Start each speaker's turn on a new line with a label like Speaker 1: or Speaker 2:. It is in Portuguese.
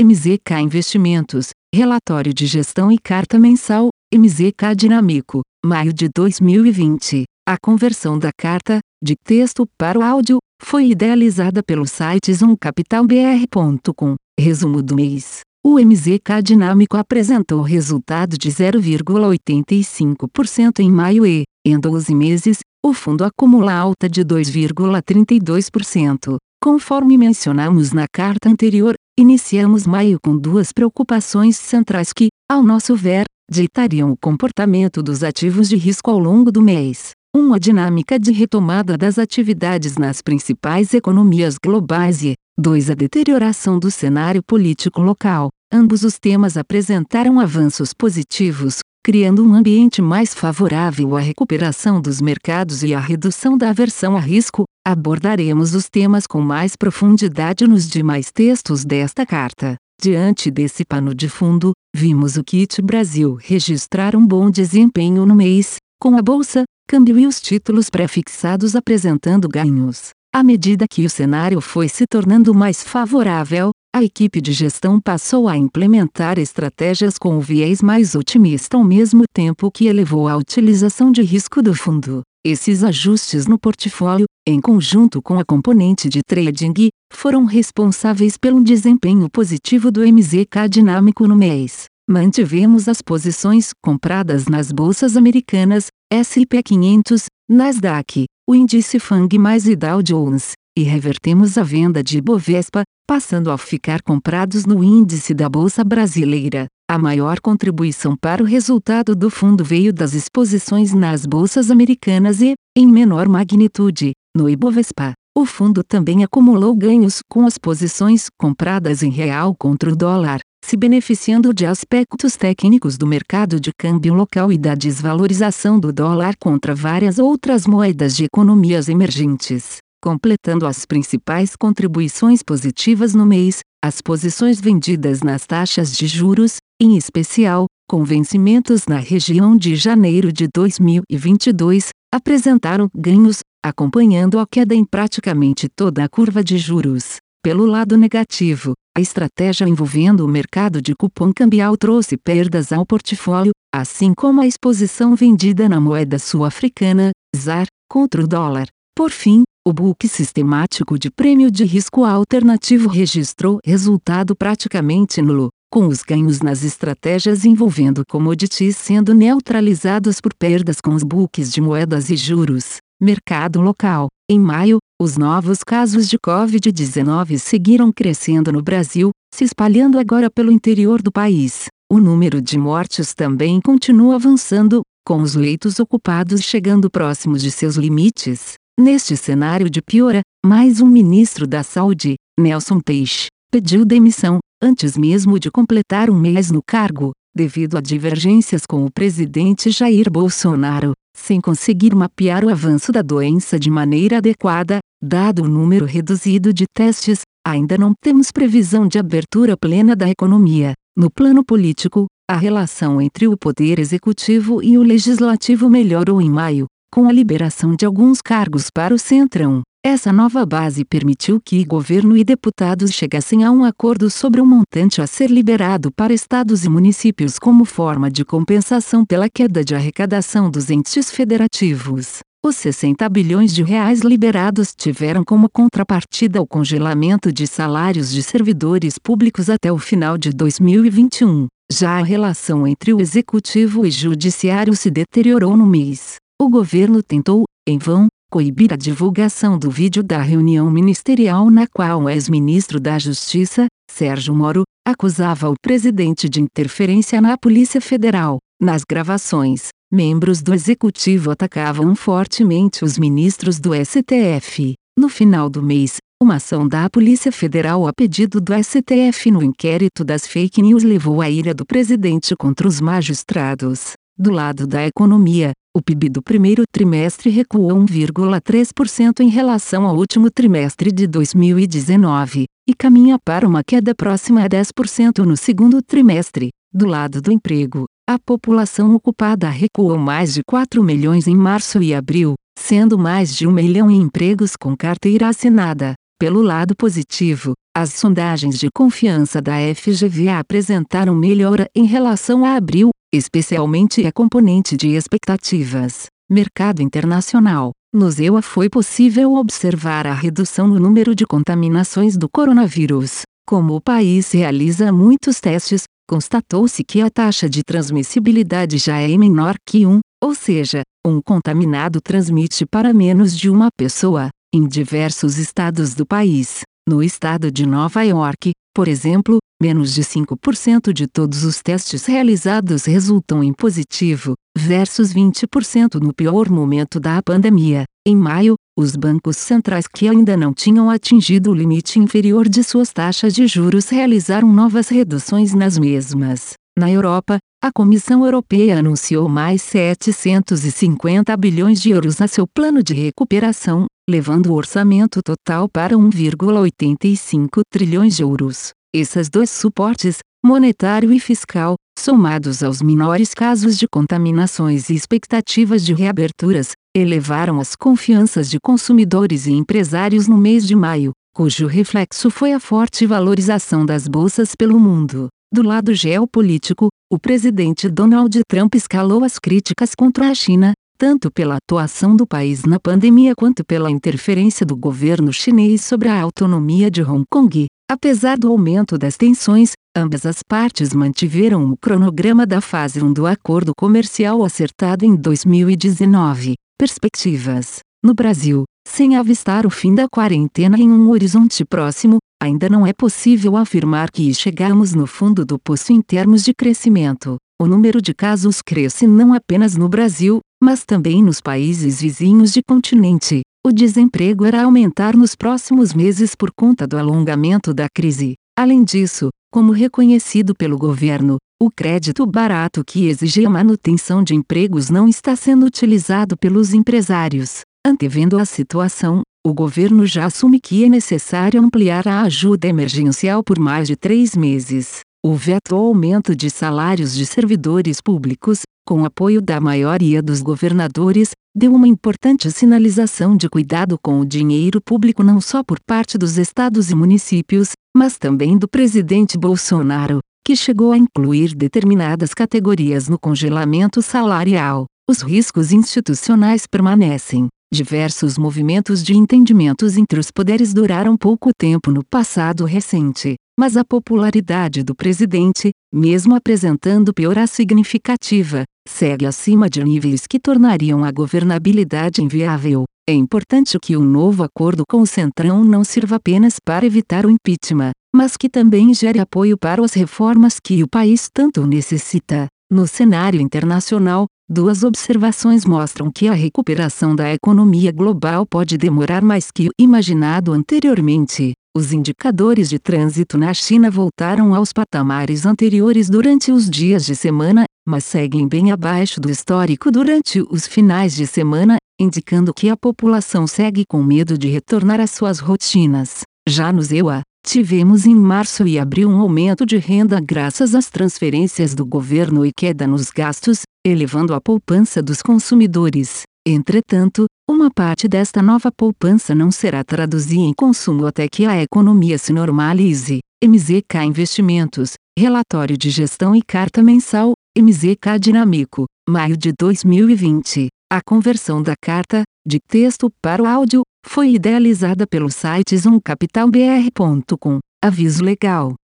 Speaker 1: MZK Investimentos, Relatório de Gestão e Carta Mensal, MZK Dinâmico, maio de 2020. A conversão da carta, de texto para o áudio, foi idealizada pelo site zoomcapitalbr.com. Resumo do mês. O MZK Dinâmico apresentou resultado de 0,85% em maio e, em 12 meses, o fundo acumula alta de 2,32%. Conforme mencionamos na carta anterior, iniciamos maio com duas preocupações centrais que, ao nosso ver, ditariam o comportamento dos ativos de risco ao longo do mês. Uma dinâmica de retomada das atividades nas principais economias globais e, 2. A deterioração do cenário político local. Ambos os temas apresentaram avanços positivos, criando um ambiente mais favorável à recuperação dos mercados e à redução da aversão a risco. Abordaremos os temas com mais profundidade nos demais textos desta carta. Diante desse pano de fundo, vimos o Kit Brasil registrar um bom desempenho no mês, com a bolsa, câmbio e os títulos prefixados apresentando ganhos. À medida que o cenário foi se tornando mais favorável, a equipe de gestão passou a implementar estratégias com o viés mais otimista ao mesmo tempo que elevou a utilização de risco do fundo. Esses ajustes no portfólio, em conjunto com a componente de trading, foram responsáveis pelo desempenho positivo do MZK dinâmico no mês. Mantivemos as posições compradas nas bolsas americanas, S&P 500, Nasdaq, o índice FANG mais e Dow Jones, e revertemos a venda de Bovespa, passando a ficar comprados no índice da Bolsa Brasileira. A maior contribuição para o resultado do fundo veio das exposições nas bolsas americanas e, em menor magnitude, no Ibovespa. O fundo também acumulou ganhos com as posições compradas em real contra o dólar, se beneficiando de aspectos técnicos do mercado de câmbio local e da desvalorização do dólar contra várias outras moedas de economias emergentes. Completando as principais contribuições positivas no mês, as posições vendidas nas taxas de juros, em especial, com vencimentos na região de janeiro de 2022, apresentaram ganhos, acompanhando a queda em praticamente toda a curva de juros. Pelo lado negativo, a estratégia envolvendo o mercado de cupom cambial trouxe perdas ao portfólio, assim como a exposição vendida na moeda sul-africana, ZAR, contra o dólar. Por fim, o book sistemático de prêmio de risco alternativo registrou resultado praticamente nulo, com os ganhos nas estratégias envolvendo commodities sendo neutralizados por perdas com os books de moedas e juros. Mercado local. Em maio, os novos casos de Covid-19 seguiram crescendo no Brasil, se espalhando agora pelo interior do país. O número de mortes também continua avançando, com os leitos ocupados chegando próximos de seus limites. Neste cenário de piora, mais um ministro da Saúde, Nelson Peixe, pediu demissão, antes mesmo de completar um mês no cargo, devido a divergências com o presidente Jair Bolsonaro, sem conseguir mapear o avanço da doença de maneira adequada, dado o número reduzido de testes, ainda não temos previsão de abertura plena da economia. No plano político, a relação entre o poder executivo e o legislativo melhorou em maio, com a liberação de alguns cargos para o Centrão, essa nova base permitiu que governo e deputados chegassem a um acordo sobre o montante a ser liberado para estados e municípios como forma de compensação pela queda de arrecadação dos entes federativos. Os 60 bilhões de reais liberados tiveram como contrapartida o congelamento de salários de servidores públicos até o final de 2021. Já a relação entre o executivo e judiciário se deteriorou no mês. O governo tentou, em vão, coibir a divulgação do vídeo da reunião ministerial na qual o ex-ministro da Justiça, Sérgio Moro, acusava o presidente de interferência na Polícia Federal. Nas gravações, membros do executivo atacavam fortemente os ministros do STF. No final do mês, uma ação da Polícia Federal a pedido do STF no inquérito das fake news levou à ira do presidente contra os magistrados. Do lado da economia, o PIB do primeiro trimestre recuou 1,3% em relação ao último trimestre de 2019, e caminha para uma queda próxima a 10% no segundo trimestre. Do lado do emprego, a população ocupada recuou mais de 4 milhões em março e abril, sendo mais de um milhão em empregos com carteira assinada. Pelo lado positivo, as sondagens de confiança da FGV apresentaram melhora em relação a abril, especialmente a componente de expectativas. Mercado internacional. No ZEUA foi possível observar a redução no número de contaminações do coronavírus. Como o país realiza muitos testes, constatou-se que a taxa de transmissibilidade já é menor que 1, ou seja, um contaminado transmite para menos de uma pessoa, em diversos estados do país. No estado de Nova York, por exemplo, menos de 5% de todos os testes realizados resultam em positivo, versus 20% no pior momento da pandemia. Em maio, os bancos centrais que ainda não tinham atingido o limite inferior de suas taxas de juros realizaram novas reduções nas mesmas. Na Europa, a Comissão Europeia anunciou mais 750 bilhões de euros a seu plano de recuperação, levando o orçamento total para 1,85 trilhões de euros. Esses dois suportes, monetário e fiscal, somados aos menores casos de contaminações e expectativas de reaberturas, elevaram as confianças de consumidores e empresários no mês de maio, cujo reflexo foi a forte valorização das bolsas pelo mundo. Do lado geopolítico, o presidente Donald Trump escalou as críticas contra a China, tanto pela atuação do país na pandemia quanto pela interferência do governo chinês sobre a autonomia de Hong Kong. Apesar do aumento das tensões, ambas as partes mantiveram o cronograma da fase 1 do acordo comercial acertado em 2019. Perspectivas. No Brasil, sem avistar o fim da quarentena em um horizonte próximo, ainda não é possível afirmar que chegamos no fundo do poço em termos de crescimento. O número de casos cresce não apenas no Brasil, mas também nos países vizinhos de continente. O desemprego irá aumentar nos próximos meses por conta do alongamento da crise. Além disso, como reconhecido pelo governo, o crédito barato que exige a manutenção de empregos não está sendo utilizado pelos empresários. Antevendo a situação, o governo já assume que é necessário ampliar a ajuda emergencial por mais de três meses. O veto ao aumento de salários de servidores públicos, com apoio da maioria dos governadores, deu uma importante sinalização de cuidado com o dinheiro público não só por parte dos estados e municípios, mas também do presidente Bolsonaro, que chegou a incluir determinadas categorias no congelamento salarial. Os riscos institucionais permanecem. Diversos movimentos de entendimentos entre os poderes duraram pouco tempo no passado recente, mas a popularidade do presidente, mesmo apresentando piora significativa, segue acima de níveis que tornariam a governabilidade inviável. É importante que um novo acordo com o Centrão não sirva apenas para evitar o impeachment, mas que também gere apoio para as reformas que o país tanto necessita. No cenário internacional, duas observações mostram que a recuperação da economia global pode demorar mais que o imaginado anteriormente. Os indicadores de trânsito na China voltaram aos patamares anteriores durante os dias de semana, mas seguem bem abaixo do histórico durante os finais de semana, indicando que a população segue com medo de retornar às suas rotinas. Já no EUA, tivemos em março e abril um aumento de renda graças às transferências do governo e queda nos gastos, elevando a poupança dos consumidores. Entretanto, uma parte desta nova poupança não será traduzida em consumo até que a economia se normalize. MZK Investimentos, Relatório de Gestão e Carta Mensal, MZK Dinâmico, maio de 2020. A conversão da carta, de texto para o áudio, foi idealizada pelo site zoomcapitalbr.com. Aviso legal.